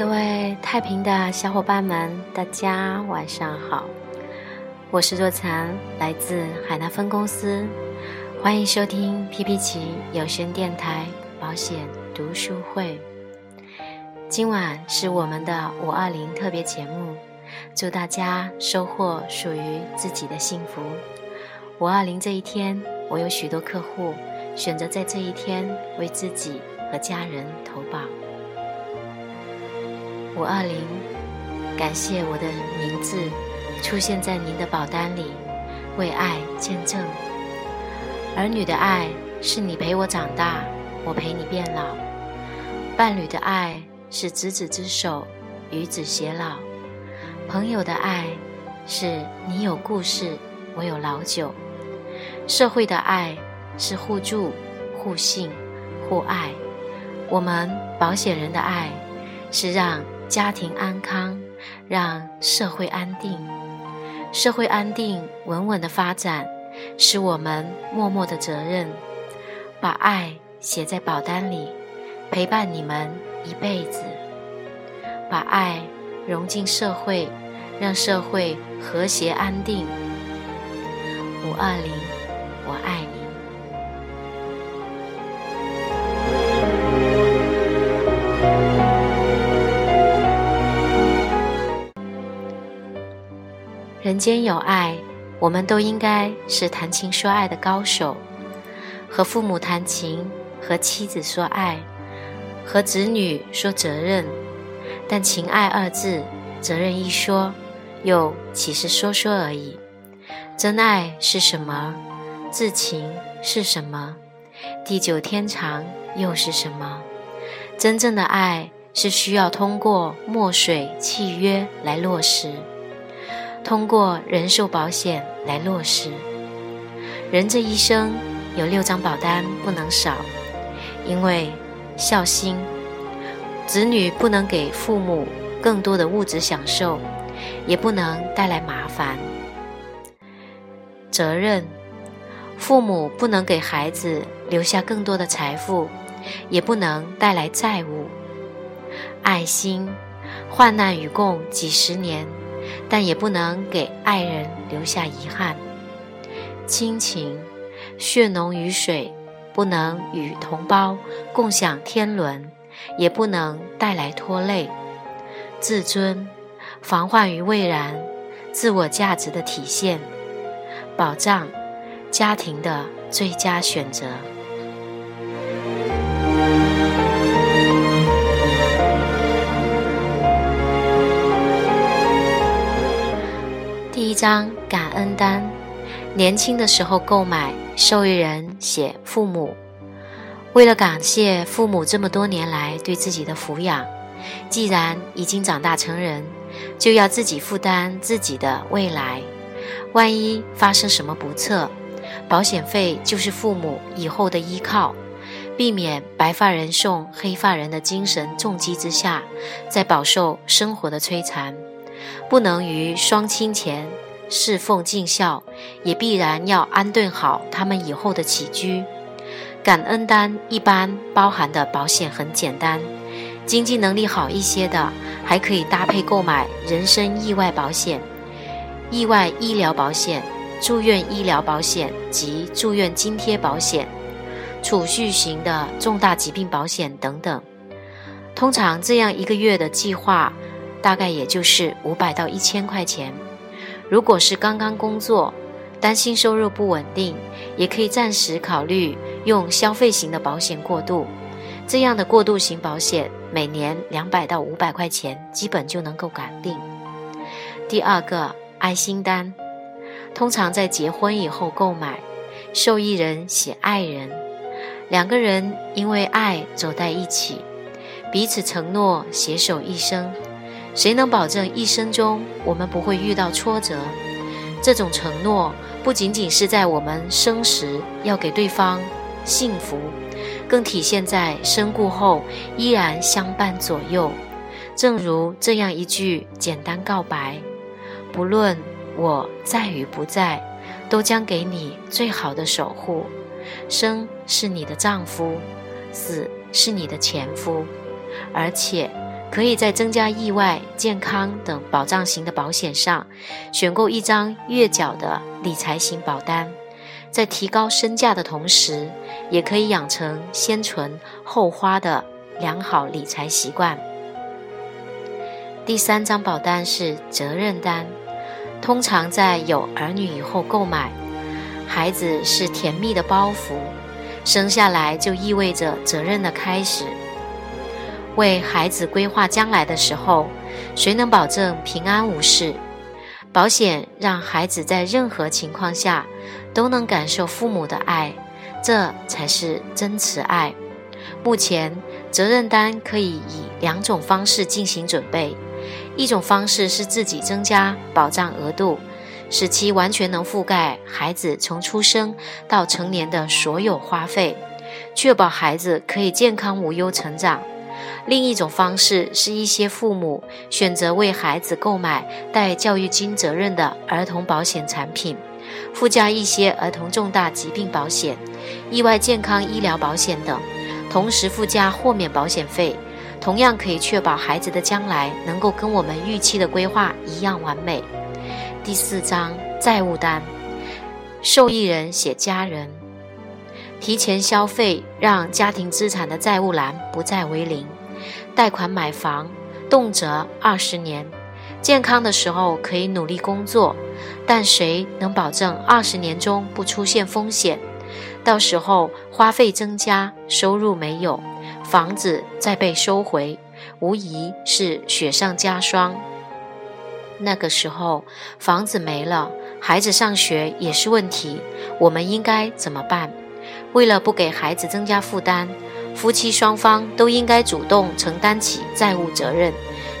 各位太平的小伙伴们，大家晚上好，我是若禅，来自海南分公司，欢迎收听皮皮奇有声电台保险读书会。今晚是我们的五二零特别节目，祝大家收获属于自己的幸福。五二零这一天，我有许多客户选择在这一天为自己和家人投保。五二零，感谢我的名字出现在您的保单里，为爱见证。儿女的爱是你陪我长大，我陪你变老；伴侣的爱是执子之手，与子偕老；朋友的爱是你有故事，我有老酒；社会的爱是互助、互信、互爱；我们保险人的爱是让。家庭安康，让社会安定，社会安定，稳稳的发展，是我们默默的责任。把爱写在保单里，陪伴你们一辈子。把爱融进社会，让社会和谐安定。五二零，我爱你。人间有爱，我们都应该是谈情说爱的高手。和父母谈情，和妻子说爱，和子女说责任。但“情爱”二字，责任一说，又岂是说说而已？真爱是什么？至情是什么？地久天长又是什么？真正的爱是需要通过墨水契约来落实。通过人寿保险来落实。人这一生有六张保单不能少，因为孝心，子女不能给父母更多的物质享受，也不能带来麻烦。责任，父母不能给孩子留下更多的财富，也不能带来债务。爱心，患难与共几十年。但也不能给爱人留下遗憾。亲情，血浓于水，不能与同胞共享天伦，也不能带来拖累。自尊，防患于未然，自我价值的体现。保障，家庭的最佳选择。一张感恩单，年轻的时候购买，受益人写父母。为了感谢父母这么多年来对自己的抚养，既然已经长大成人，就要自己负担自己的未来。万一发生什么不测，保险费就是父母以后的依靠，避免白发人送黑发人的精神重击之下，再饱受生活的摧残。不能于双亲前。侍奉尽孝，也必然要安顿好他们以后的起居。感恩单一般包含的保险很简单，经济能力好一些的，还可以搭配购买人身意外保险、意外医疗保险、住院医疗保险及住院津贴保险、储蓄型的重大疾病保险等等。通常这样一个月的计划，大概也就是五百到一千块钱。如果是刚刚工作，担心收入不稳定，也可以暂时考虑用消费型的保险过渡。这样的过渡型保险，每年两百到五百块钱，基本就能够搞定。第二个爱心单，通常在结婚以后购买，受益人写爱人，两个人因为爱走在一起，彼此承诺携手一生。谁能保证一生中我们不会遇到挫折？这种承诺不仅仅是在我们生时要给对方幸福，更体现在身故后依然相伴左右。正如这样一句简单告白：不论我在与不在，都将给你最好的守护。生是你的丈夫，死是你的前夫，而且。可以在增加意外、健康等保障型的保险上，选购一张月缴的理财型保单，在提高身价的同时，也可以养成先存后花的良好理财习惯。第三张保单是责任单，通常在有儿女以后购买。孩子是甜蜜的包袱，生下来就意味着责任的开始。为孩子规划将来的时候，谁能保证平安无事？保险让孩子在任何情况下都能感受父母的爱，这才是真慈爱。目前，责任单可以以两种方式进行准备，一种方式是自己增加保障额度。使其完全能覆盖孩子从出生到成年的所有花费，确保孩子可以健康无忧成长。另一种方式是一些父母选择为孩子购买带教育金责任的儿童保险产品，附加一些儿童重大疾病保险、意外健康医疗保险等，同时附加豁免保险费，同样可以确保孩子的将来能够跟我们预期的规划一样完美。第四章债务单，受益人写家人，提前消费让家庭资产的债务栏不再为零。贷款买房，动辄二十年，健康的时候可以努力工作，但谁能保证二十年中不出现风险？到时候花费增加，收入没有，房子再被收回，无疑是雪上加霜。那个时候，房子没了，孩子上学也是问题。我们应该怎么办？为了不给孩子增加负担，夫妻双方都应该主动承担起债务责任，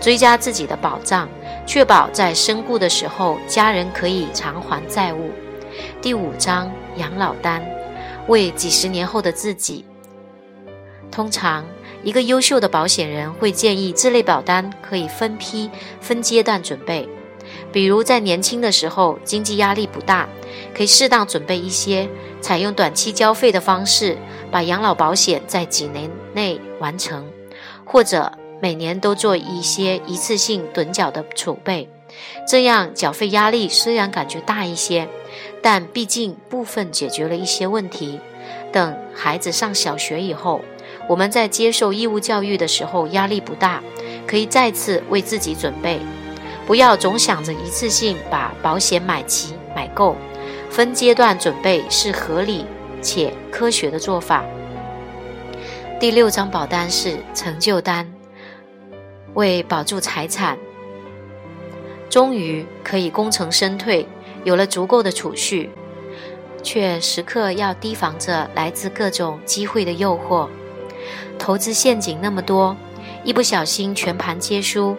追加自己的保障，确保在身故的时候，家人可以偿还债务。第五章养老单，为几十年后的自己。通常。一个优秀的保险人会建议这类保单可以分批、分阶段准备，比如在年轻的时候经济压力不大，可以适当准备一些，采用短期交费的方式，把养老保险在几年内完成，或者每年都做一些一次性趸缴的储备，这样缴费压力虽然感觉大一些，但毕竟部分解决了一些问题。等孩子上小学以后。我们在接受义务教育的时候压力不大，可以再次为自己准备，不要总想着一次性把保险买齐买够，分阶段准备是合理且科学的做法。第六张保单是成就单，为保住财产，终于可以功成身退，有了足够的储蓄，却时刻要提防着来自各种机会的诱惑。投资陷阱那么多，一不小心全盘皆输，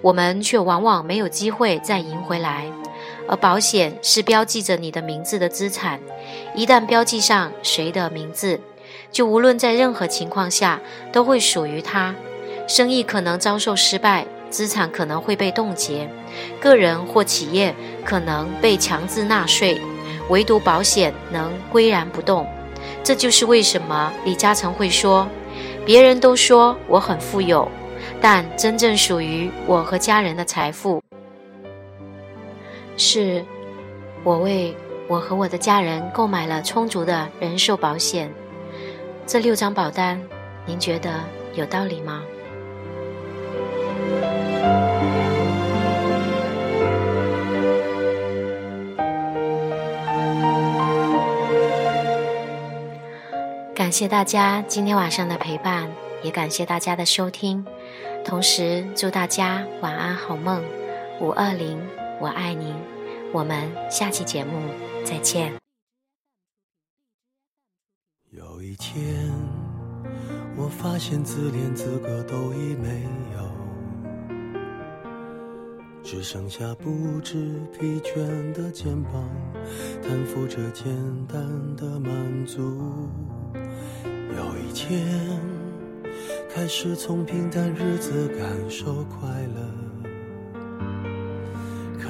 我们却往往没有机会再赢回来。而保险是标记着你的名字的资产，一旦标记上谁的名字，就无论在任何情况下都会属于他。生意可能遭受失败，资产可能会被冻结，个人或企业可能被强制纳税，唯独保险能岿然不动。这就是为什么李嘉诚会说。别人都说我很富有，但真正属于我和家人的财富，是我为我和我的家人购买了充足的人寿保险。这六张保单，您觉得有道理吗？感谢大家今天晚上的陪伴，也感谢大家的收听。同时祝大家晚安好梦。五二零，我爱您。我们下期节目再见。有一天，我发现自怜资格都已没有，只剩下不知疲倦的肩膀，担负着简单的满足。有一天，开始从平淡日子感受快乐，